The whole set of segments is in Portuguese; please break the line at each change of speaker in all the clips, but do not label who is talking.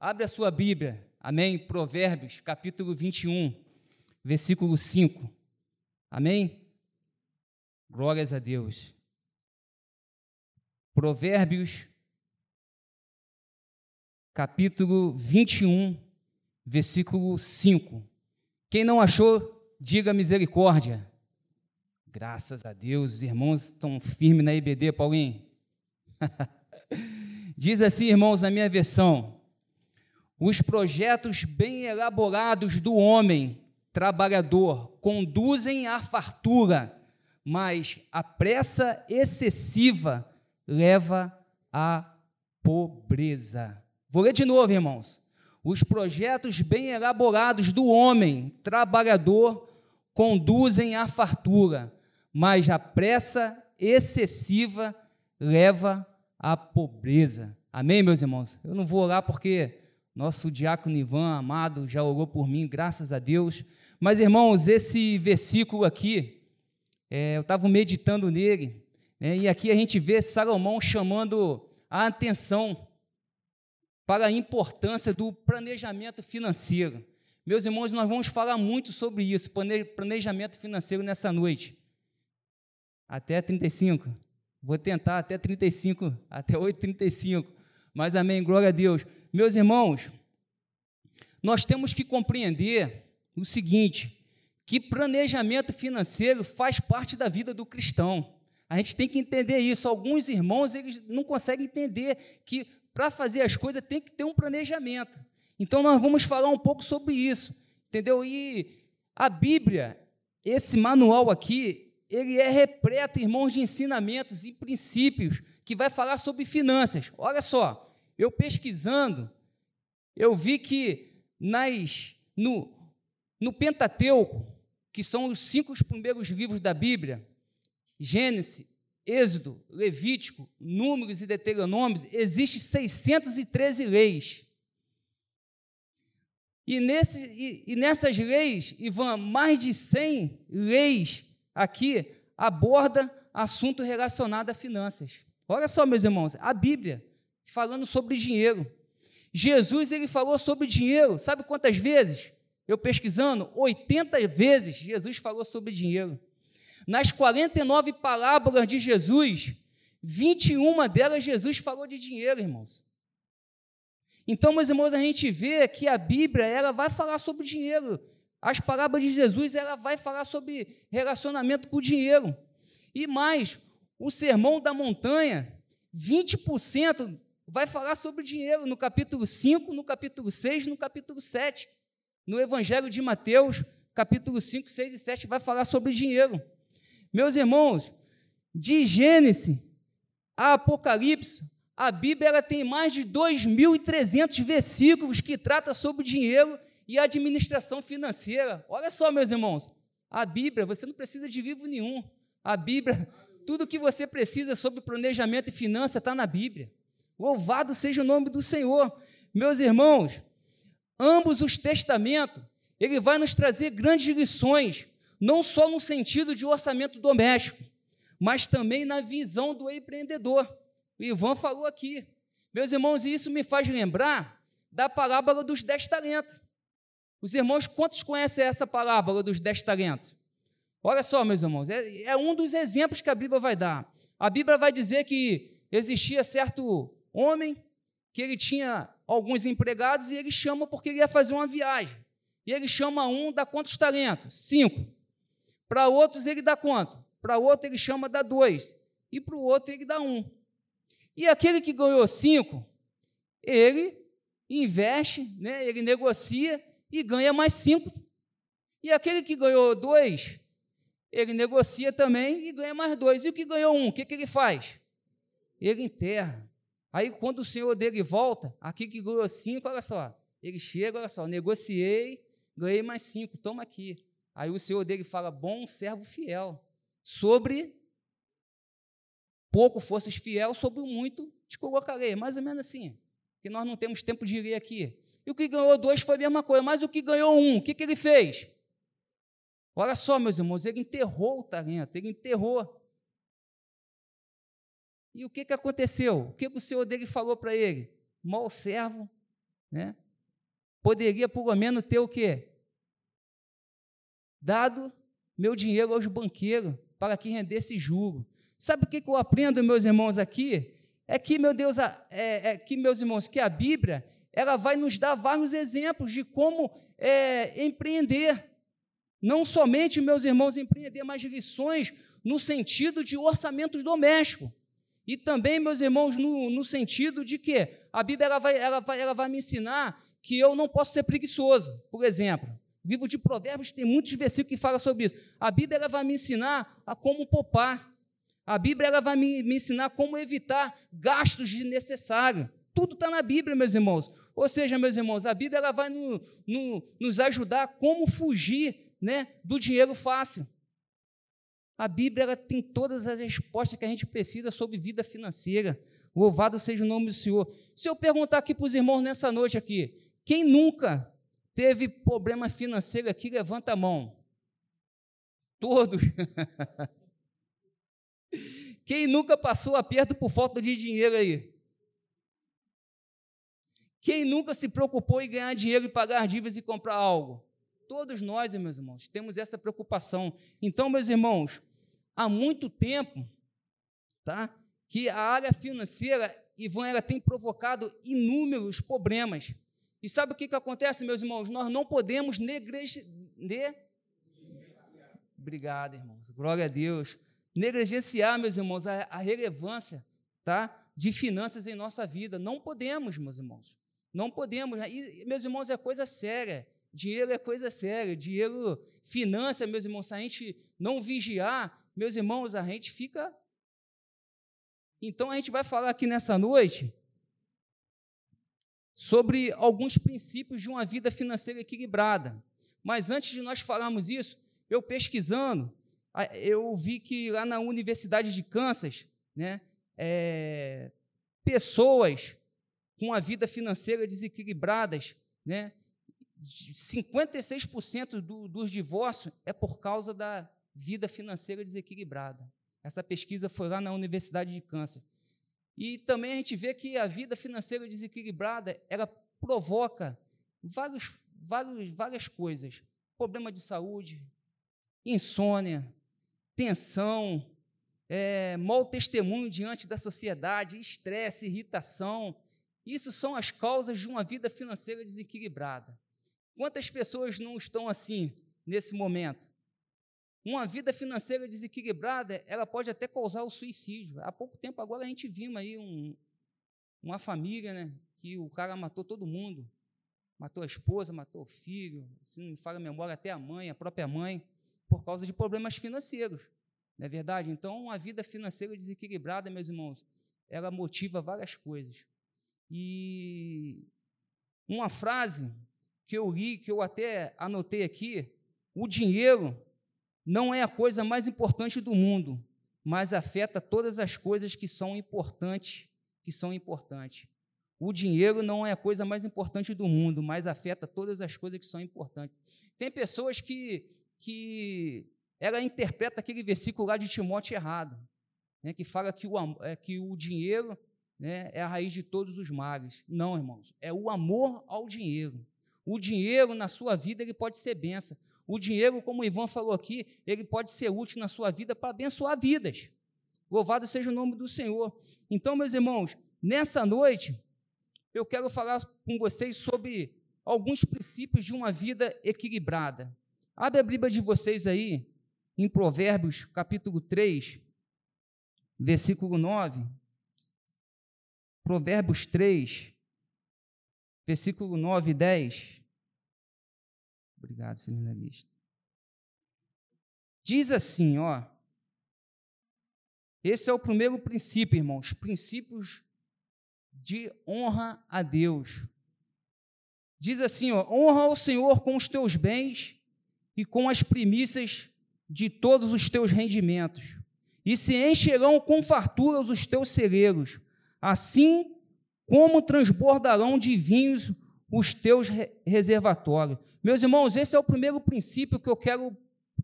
Abre a sua Bíblia, amém? Provérbios, capítulo 21, versículo 5. Amém? Glórias a Deus. Provérbios, capítulo 21, versículo 5. Quem não achou, diga misericórdia. Graças a Deus, os irmãos estão firmes na IBD, Paulinho. Diz assim, irmãos, na minha versão: os projetos bem elaborados do homem trabalhador conduzem à fartura, mas a pressa excessiva leva à pobreza. Vou ler de novo, irmãos. Os projetos bem elaborados do homem trabalhador conduzem à fartura, mas a pressa excessiva leva à pobreza. Amém, meus irmãos? Eu não vou orar porque nosso diácono Ivan, amado, já orou por mim, graças a Deus. Mas, irmãos, esse versículo aqui, é, eu estava meditando nele, né, e aqui a gente vê Salomão chamando a atenção para a importância do planejamento financeiro. Meus irmãos, nós vamos falar muito sobre isso, planejamento financeiro nessa noite. Até 35. Vou tentar até 35, até 8:35. Mas amém, glória a Deus. Meus irmãos, nós temos que compreender o seguinte, que planejamento financeiro faz parte da vida do cristão. A gente tem que entender isso. Alguns irmãos eles não conseguem entender que para fazer as coisas tem que ter um planejamento. Então nós vamos falar um pouco sobre isso, entendeu? E a Bíblia, esse manual aqui, ele é repleto, irmãos, de ensinamentos e princípios que vai falar sobre finanças. Olha só, eu pesquisando, eu vi que nas no, no Pentateuco, que são os cinco primeiros livros da Bíblia, Gênesis, Êxodo, Levítico, Números e Deuteronômios, existem 613 leis. E, nesse, e, e, nessas leis, Ivan, mais de 100 leis aqui aborda assunto relacionado a finanças. Olha só, meus irmãos, a Bíblia falando sobre dinheiro. Jesus ele falou sobre dinheiro, sabe quantas vezes? Eu pesquisando, 80 vezes Jesus falou sobre dinheiro. Nas 49 parábolas de Jesus, 21 delas Jesus falou de dinheiro, irmãos. Então, meus irmãos, a gente vê que a Bíblia ela vai falar sobre dinheiro. As parábolas de Jesus ela vai falar sobre relacionamento com o dinheiro. E mais, o sermão da montanha, 20% vai falar sobre dinheiro no capítulo 5, no capítulo 6, no capítulo 7. No Evangelho de Mateus, capítulo 5, 6 e 7, vai falar sobre dinheiro. Meus irmãos, de Gênesis a Apocalipse, a Bíblia ela tem mais de 2.300 versículos que trata sobre dinheiro e administração financeira. Olha só, meus irmãos, a Bíblia, você não precisa de livro nenhum. A Bíblia, tudo que você precisa sobre planejamento e finança está na Bíblia. Louvado seja o nome do Senhor. Meus irmãos, ambos os testamentos, ele vai nos trazer grandes lições não só no sentido de orçamento doméstico, mas também na visão do empreendedor. O Ivan falou aqui. Meus irmãos, e isso me faz lembrar da parábola dos dez talentos. Os irmãos, quantos conhecem essa parábola dos dez talentos? Olha só, meus irmãos, é, é um dos exemplos que a Bíblia vai dar. A Bíblia vai dizer que existia certo homem que ele tinha alguns empregados e ele chama porque ele ia fazer uma viagem. E ele chama um, dá quantos talentos? Cinco. Para outros ele dá quanto? Para outro ele chama dá dois. E para o outro ele dá um. E aquele que ganhou cinco, ele investe, né, ele negocia e ganha mais cinco. E aquele que ganhou dois, ele negocia também e ganha mais dois. E o que ganhou um, o que, que ele faz? Ele enterra. Aí, quando o senhor dele volta, aqui que ganhou cinco, olha só, ele chega, olha só, negociei, ganhei mais cinco, toma aqui. Aí o senhor dele fala: Bom servo fiel, sobre pouco fosses fiel, sobre muito te colocarei. Mais ou menos assim, que nós não temos tempo de ler aqui. E o que ganhou dois foi a mesma coisa, mas o que ganhou um, o que, que ele fez? Olha só, meus irmãos, ele enterrou o talento, ele enterrou. E o que, que aconteceu? O que, que o senhor dele falou para ele? Mal servo, né? Poderia, pelo menos, ter o quê? Dado meu dinheiro aos banqueiros para que rendesse juro. Sabe o que eu aprendo, meus irmãos, aqui? É que, meu Deus, é, é que, meus irmãos, que a Bíblia ela vai nos dar vários exemplos de como é, empreender. Não somente, meus irmãos, empreender, mas lições no sentido de orçamento doméstico. E também, meus irmãos, no, no sentido de que a Bíblia ela vai, ela, vai, ela vai me ensinar que eu não posso ser preguiçoso. Por exemplo, o livro de Provérbios tem muitos versículos que falam sobre isso. A Bíblia ela vai me ensinar a como poupar. A Bíblia ela vai me, me ensinar como evitar gastos desnecessários. Tudo está na Bíblia, meus irmãos. Ou seja, meus irmãos, a Bíblia ela vai no, no, nos ajudar como fugir né, do dinheiro fácil. A Bíblia ela tem todas as respostas que a gente precisa sobre vida financeira. Louvado seja o nome do Senhor. Se eu perguntar aqui para os irmãos nessa noite aqui, quem nunca teve problema financeiro aqui, levanta a mão. Todos. Quem nunca passou aperto por falta de dinheiro aí? Quem nunca se preocupou em ganhar dinheiro e pagar dívidas e comprar algo? Todos nós, meus irmãos, temos essa preocupação. Então, meus irmãos, há muito tempo, tá? Que a área financeira, Ivan, ela tem provocado inúmeros problemas. E sabe o que, que acontece, meus irmãos? Nós não podemos negligenciar. Ne... Obrigado, irmãos. Glória a Deus. Negligenciar, meus irmãos, a, a relevância tá? de finanças em nossa vida. Não podemos, meus irmãos. Não podemos. E, meus irmãos, é coisa séria. Dinheiro é coisa séria, dinheiro, finança, meus irmãos, se a gente não vigiar, meus irmãos, a gente fica. Então a gente vai falar aqui nessa noite sobre alguns princípios de uma vida financeira equilibrada. Mas antes de nós falarmos isso, eu pesquisando, eu vi que lá na Universidade de Kansas, né, é, pessoas com a vida financeira desequilibradas, né, 56% do, dos divórcios é por causa da vida financeira desequilibrada. Essa pesquisa foi lá na Universidade de Câncer. E também a gente vê que a vida financeira desequilibrada ela provoca vários, vários, várias coisas: problema de saúde, insônia, tensão, é, mau testemunho diante da sociedade, estresse, irritação. Isso são as causas de uma vida financeira desequilibrada. Quantas pessoas não estão assim nesse momento? Uma vida financeira desequilibrada, ela pode até causar o suicídio. Há pouco tempo agora a gente viu aí um, uma família, né, que o cara matou todo mundo. Matou a esposa, matou o filho, se não me falha a memória, até a mãe, a própria mãe, por causa de problemas financeiros. Não é verdade? Então, uma vida financeira desequilibrada, meus irmãos, ela motiva várias coisas. E uma frase que eu li, que eu até anotei aqui, o dinheiro não é a coisa mais importante do mundo, mas afeta todas as coisas que são importantes, que são importantes. O dinheiro não é a coisa mais importante do mundo, mas afeta todas as coisas que são importantes. Tem pessoas que, que ela interpreta aquele versículo lá de Timóteo errado, né, que fala que o, é, que o dinheiro né, é a raiz de todos os males. Não, irmãos, é o amor ao dinheiro. O dinheiro na sua vida ele pode ser benção. O dinheiro, como o Ivan falou aqui, ele pode ser útil na sua vida para abençoar vidas. Louvado seja o nome do Senhor. Então, meus irmãos, nessa noite, eu quero falar com vocês sobre alguns princípios de uma vida equilibrada. Abre a Bíblia de vocês aí, em Provérbios, capítulo 3, versículo 9. Provérbios 3, versículo 9 e 10. Obrigado, seminarista. Diz assim, ó. Esse é o primeiro princípio, irmãos, princípios de honra a Deus. Diz assim, ó, honra ao Senhor com os teus bens e com as primícias de todos os teus rendimentos, e se encherão com fartura os teus celeiros. Assim como transbordarão de vinhos os teus reservatórios. Meus irmãos, esse é o primeiro princípio que eu quero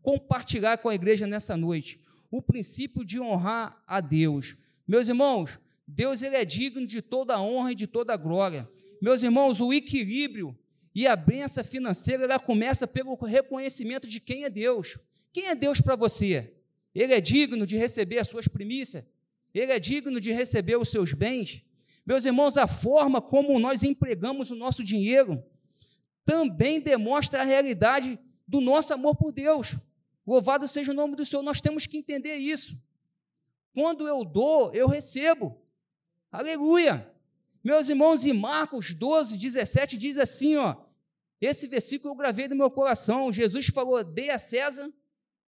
compartilhar com a igreja nessa noite. O princípio de honrar a Deus. Meus irmãos, Deus ele é digno de toda a honra e de toda a glória. Meus irmãos, o equilíbrio e a benção financeira ela começa pelo reconhecimento de quem é Deus. Quem é Deus para você? Ele é digno de receber as suas primícias? Ele é digno de receber os seus bens? Meus irmãos, a forma como nós empregamos o nosso dinheiro também demonstra a realidade do nosso amor por Deus. Louvado seja o nome do Senhor, nós temos que entender isso. Quando eu dou, eu recebo. Aleluia! Meus irmãos, em Marcos 12, 17, diz assim: ó, esse versículo eu gravei no meu coração. Jesus falou: dê a César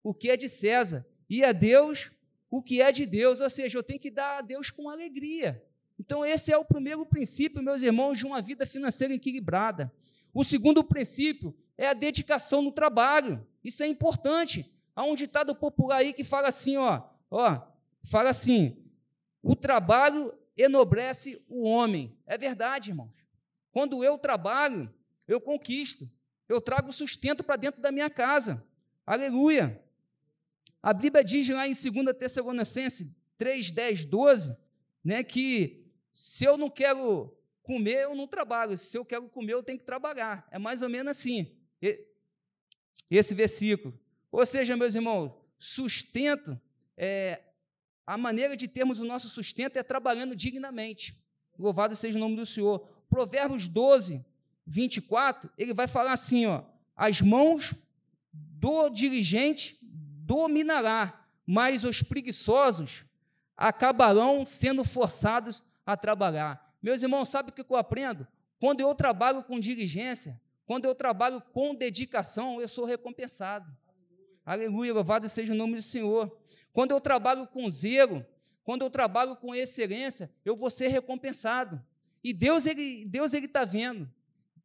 o que é de César, e a Deus o que é de Deus. Ou seja, eu tenho que dar a Deus com alegria. Então, esse é o primeiro princípio, meus irmãos, de uma vida financeira equilibrada. O segundo princípio é a dedicação no trabalho. Isso é importante. Há um ditado popular aí que fala assim, ó, ó, fala assim: o trabalho enobrece o homem. É verdade, irmãos. Quando eu trabalho, eu conquisto. Eu trago sustento para dentro da minha casa. Aleluia. A Bíblia diz lá em 2 Tessalonicenses 3, 10, 12, né, que se eu não quero comer, eu não trabalho. Se eu quero comer, eu tenho que trabalhar. É mais ou menos assim, esse versículo. Ou seja, meus irmãos, sustento, é, a maneira de termos o nosso sustento é trabalhando dignamente. Louvado seja o nome do Senhor. Provérbios 12, 24, ele vai falar assim: ó, as mãos do dirigente dominará, mas os preguiçosos acabarão sendo forçados a trabalhar. Meus irmãos, sabe o que eu aprendo? Quando eu trabalho com diligência, quando eu trabalho com dedicação, eu sou recompensado. Aleluia, louvado seja o nome do Senhor. Quando eu trabalho com zelo, quando eu trabalho com excelência, eu vou ser recompensado. E Deus ele Deus ele está vendo.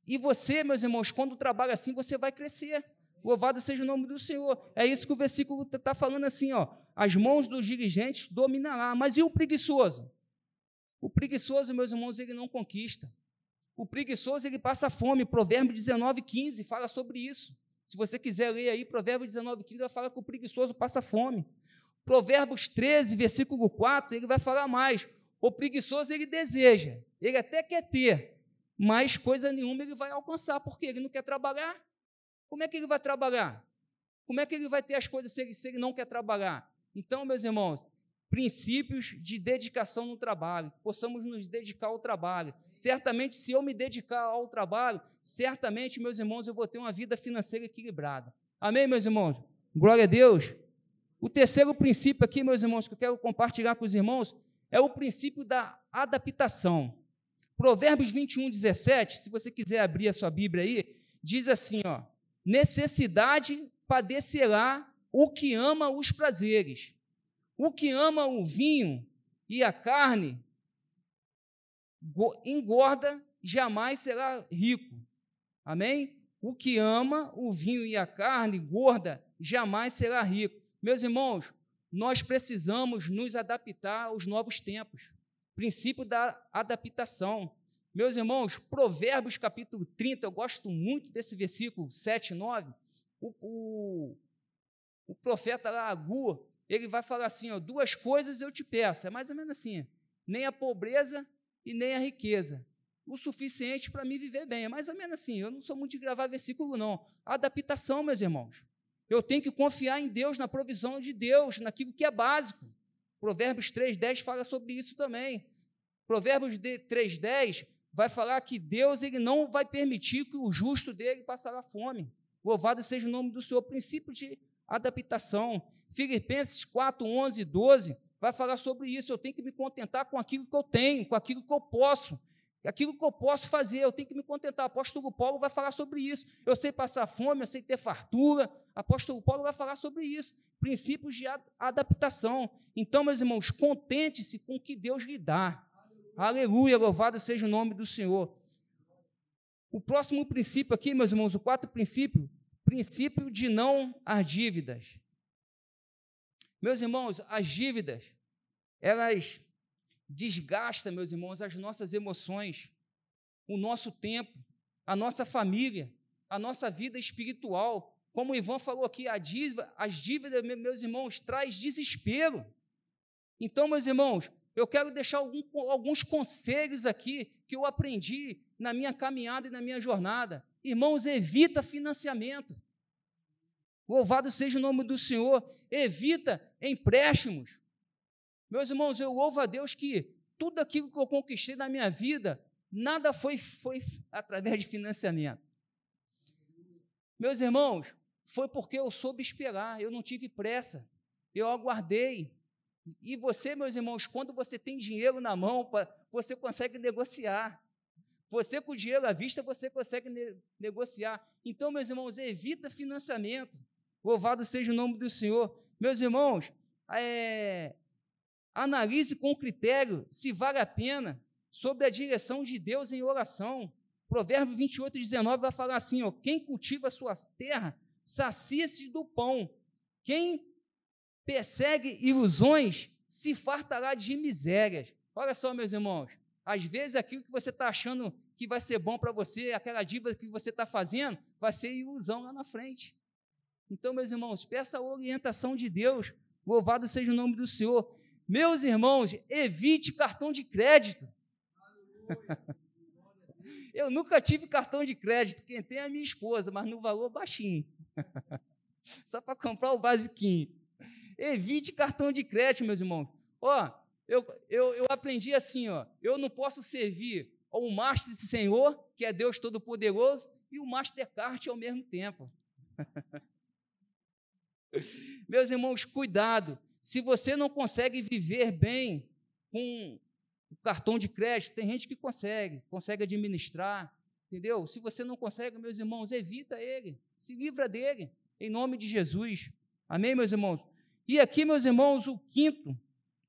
E você, meus irmãos, quando trabalha assim, você vai crescer. Louvado seja o nome do Senhor. É isso que o versículo está falando assim, ó. As mãos dos dirigentes dominará. Mas e o preguiçoso? O preguiçoso, meus irmãos, ele não conquista. O preguiçoso, ele passa fome. Provérbio 19, 15 fala sobre isso. Se você quiser ler aí, Provérbio 19, 15, ela fala que o preguiçoso passa fome. Provérbios 13, versículo 4, ele vai falar mais. O preguiçoso, ele deseja, ele até quer ter, mas coisa nenhuma ele vai alcançar, porque ele não quer trabalhar. Como é que ele vai trabalhar? Como é que ele vai ter as coisas se ele, se ele não quer trabalhar? Então, meus irmãos, princípios de dedicação no trabalho, possamos nos dedicar ao trabalho. Certamente, se eu me dedicar ao trabalho, certamente, meus irmãos, eu vou ter uma vida financeira equilibrada. Amém, meus irmãos? Glória a Deus. O terceiro princípio aqui, meus irmãos, que eu quero compartilhar com os irmãos, é o princípio da adaptação. Provérbios 21, 17, se você quiser abrir a sua Bíblia aí, diz assim: ó, necessidade padecerá o que ama os prazeres o que ama o vinho e a carne engorda, jamais será rico. Amém? O que ama o vinho e a carne gorda, jamais será rico. Meus irmãos, nós precisamos nos adaptar aos novos tempos. Princípio da adaptação. Meus irmãos, Provérbios capítulo 30, eu gosto muito desse versículo 7 e 9. O, o, o profeta lá, Agur, ele vai falar assim: ó, duas coisas eu te peço. É mais ou menos assim: nem a pobreza e nem a riqueza. O suficiente para mim viver bem. É mais ou menos assim. Eu não sou muito de gravar versículo, não. Adaptação, meus irmãos. Eu tenho que confiar em Deus, na provisão de Deus, naquilo que é básico. Provérbios 3,10 fala sobre isso também. Provérbios 3,10 vai falar que Deus ele não vai permitir que o justo dele passará fome. Louvado seja o nome do Senhor. Princípio de adaptação. Filipenses 4, 11 e 12 vai falar sobre isso. Eu tenho que me contentar com aquilo que eu tenho, com aquilo que eu posso, aquilo que eu posso fazer. Eu tenho que me contentar. Apóstolo Paulo vai falar sobre isso. Eu sei passar fome, eu sei ter fartura. Apóstolo Paulo vai falar sobre isso. Princípios de adaptação. Então, meus irmãos, contente-se com o que Deus lhe dá. Aleluia, louvado seja o nome do Senhor. O próximo princípio aqui, meus irmãos, o quarto princípio, princípio de não as dívidas. Meus irmãos, as dívidas, elas desgastam, meus irmãos, as nossas emoções, o nosso tempo, a nossa família, a nossa vida espiritual. Como o Ivan falou aqui, dívida, as dívidas, meus irmãos, traz desespero. Então, meus irmãos, eu quero deixar algum, alguns conselhos aqui que eu aprendi na minha caminhada e na minha jornada. Irmãos, evita financiamento. Louvado seja o nome do Senhor. Evita empréstimos. Meus irmãos, eu louvo a Deus que tudo aquilo que eu conquistei na minha vida, nada foi, foi através de financiamento. Meus irmãos, foi porque eu soube esperar, eu não tive pressa, eu aguardei. E você, meus irmãos, quando você tem dinheiro na mão, você consegue negociar. Você com o dinheiro à vista, você consegue ne negociar. Então, meus irmãos, evita financiamento. Louvado seja o nome do Senhor. Meus irmãos, é, analise com critério se vale a pena sobre a direção de Deus em oração. Provérbio 28, 19 vai falar assim: ó, quem cultiva a sua terra sacia-se do pão. Quem persegue ilusões se fartará de misérias. Olha só, meus irmãos, às vezes aquilo que você está achando que vai ser bom para você, aquela dívida que você está fazendo, vai ser ilusão lá na frente. Então, meus irmãos, peça a orientação de Deus. Louvado seja o nome do Senhor. Meus irmãos, evite cartão de crédito. Eu nunca tive cartão de crédito. Quem tem é a minha esposa, mas no valor baixinho. Só para comprar o basiquinho. Evite cartão de crédito, meus irmãos. Ó, eu, eu, eu aprendi assim, ó. Eu não posso servir ao Master Senhor, que é Deus Todo-Poderoso, e o Mastercard ao mesmo tempo. Meus irmãos, cuidado. Se você não consegue viver bem com o cartão de crédito, tem gente que consegue, consegue administrar, entendeu? Se você não consegue, meus irmãos, evita ele, se livra dele, em nome de Jesus. Amém, meus irmãos? E aqui, meus irmãos, o quinto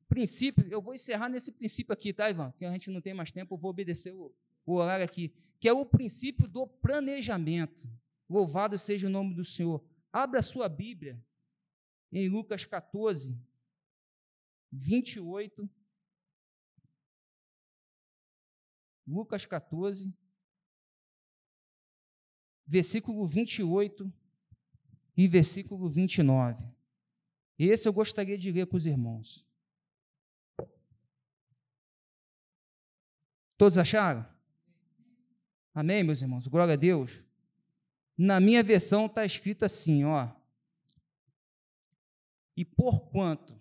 princípio, eu vou encerrar nesse princípio aqui, tá, Ivan? Que a gente não tem mais tempo, eu vou obedecer o, o horário aqui, que é o princípio do planejamento. Louvado seja o nome do Senhor. Abra a sua Bíblia em Lucas 14, 28. Lucas 14, versículo 28 e versículo 29. Esse eu gostaria de ler com os irmãos. Todos acharam? Amém, meus irmãos? Glória a Deus. Na minha versão está escrito assim, ó. E porquanto,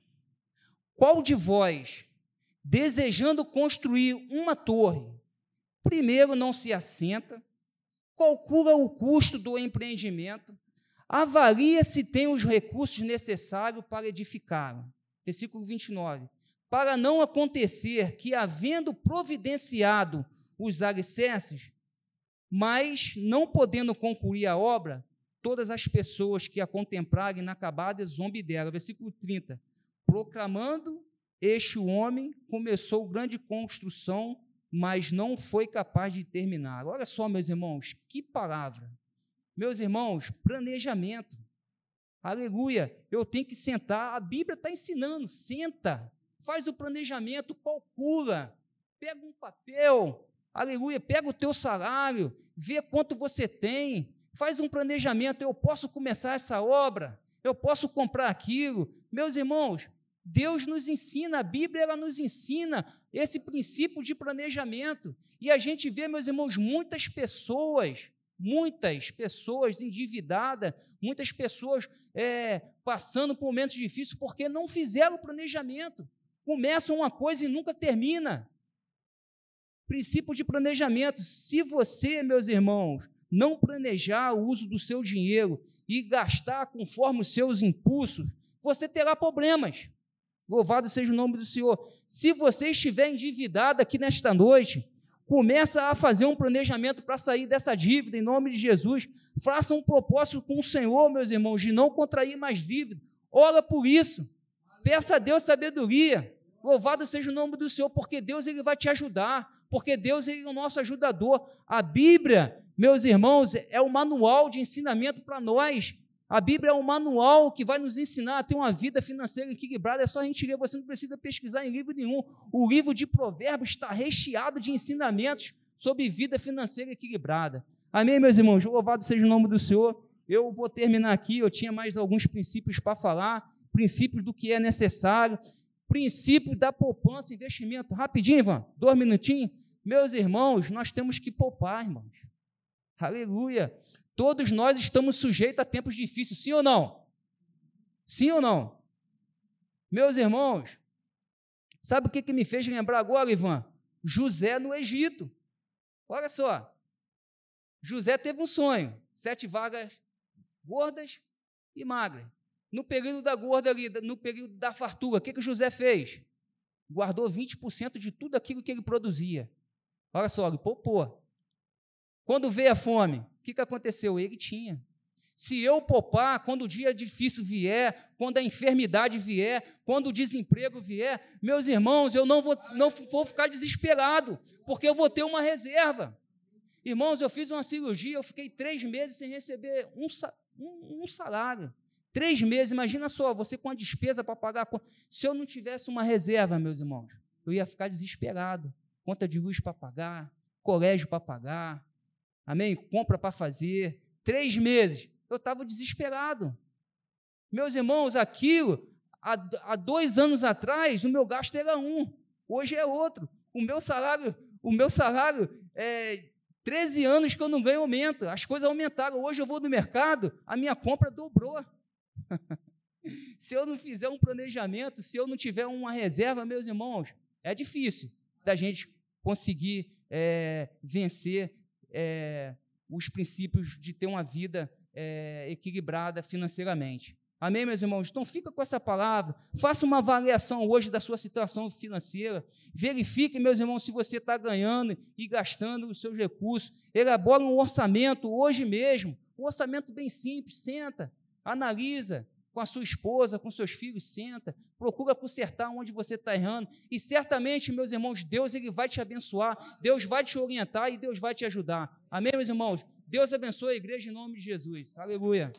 qual de vós, desejando construir uma torre, primeiro não se assenta, calcula o custo do empreendimento, avalia se tem os recursos necessários para edificar. Versículo 29. Para não acontecer que, havendo providenciado os alicerces, mas não podendo concluir a obra, todas as pessoas que a contemplarem inacabada zombem dela. Versículo 30. Proclamando este homem começou grande construção, mas não foi capaz de terminar. Olha só, meus irmãos, que palavra. Meus irmãos, planejamento. Aleluia. Eu tenho que sentar. A Bíblia está ensinando. Senta, faz o planejamento, calcula, pega um papel. Aleluia. Pega o teu salário, vê quanto você tem, faz um planejamento. Eu posso começar essa obra, eu posso comprar aquilo. Meus irmãos, Deus nos ensina, a Bíblia ela nos ensina esse princípio de planejamento. E a gente vê, meus irmãos, muitas pessoas, muitas pessoas endividadas, muitas pessoas é, passando por momentos difíceis porque não fizeram o planejamento. Começam uma coisa e nunca termina. Princípio de planejamento. Se você, meus irmãos, não planejar o uso do seu dinheiro e gastar conforme os seus impulsos, você terá problemas. Louvado seja o nome do Senhor. Se você estiver endividado aqui nesta noite, começa a fazer um planejamento para sair dessa dívida em nome de Jesus. Faça um propósito com o Senhor, meus irmãos, de não contrair mais dívida. Ora por isso. Peça a Deus sabedoria. Louvado seja o nome do Senhor, porque Deus ele vai te ajudar, porque Deus ele é o nosso ajudador. A Bíblia meus irmãos, é o manual de ensinamento para nós. A Bíblia é um manual que vai nos ensinar a ter uma vida financeira equilibrada. É só a gente ler, você não precisa pesquisar em livro nenhum. O livro de Provérbios está recheado de ensinamentos sobre vida financeira equilibrada. Amém, meus irmãos? Louvado seja o nome do Senhor. Eu vou terminar aqui. Eu tinha mais alguns princípios para falar, princípios do que é necessário, princípio da poupança investimento. Rapidinho, Ivan, dois minutinhos. meus irmãos, nós temos que poupar, irmãos. Aleluia. Todos nós estamos sujeitos a tempos difíceis, sim ou não? Sim ou não? Meus irmãos, sabe o que, que me fez lembrar agora, Ivan? José no Egito. Olha só. José teve um sonho: sete vagas gordas e magras. No período da gorda ali, no período da fartura, o que, que José fez? Guardou 20% de tudo aquilo que ele produzia. Olha só, ele poupou. Quando veio a fome, o que, que aconteceu? Ele tinha. Se eu poupar, quando o dia difícil vier, quando a enfermidade vier, quando o desemprego vier, meus irmãos, eu não vou, não vou ficar desesperado, porque eu vou ter uma reserva. Irmãos, eu fiz uma cirurgia, eu fiquei três meses sem receber um, um, um salário. Três meses, imagina só, você com a despesa para pagar. Se eu não tivesse uma reserva, meus irmãos, eu ia ficar desesperado. Conta de luz para pagar, colégio para pagar, amém? Compra para fazer. Três meses, eu estava desesperado. Meus irmãos, aquilo, há, há dois anos atrás, o meu gasto era um, hoje é outro. O meu salário, o meu salário é 13 anos que eu não ganho aumento. As coisas aumentaram. Hoje eu vou no mercado, a minha compra dobrou. se eu não fizer um planejamento, se eu não tiver uma reserva, meus irmãos, é difícil da gente conseguir é, vencer é, os princípios de ter uma vida é, equilibrada financeiramente. Amém, meus irmãos? Então fica com essa palavra, faça uma avaliação hoje da sua situação financeira, verifique, meus irmãos, se você está ganhando e gastando os seus recursos, elabore um orçamento hoje mesmo, um orçamento bem simples, senta, analisa com a sua esposa, com seus filhos, senta, procura consertar onde você está errando, e certamente, meus irmãos, Deus ele vai te abençoar, Deus vai te orientar e Deus vai te ajudar. Amém, meus irmãos? Deus abençoe a igreja em nome de Jesus. Aleluia.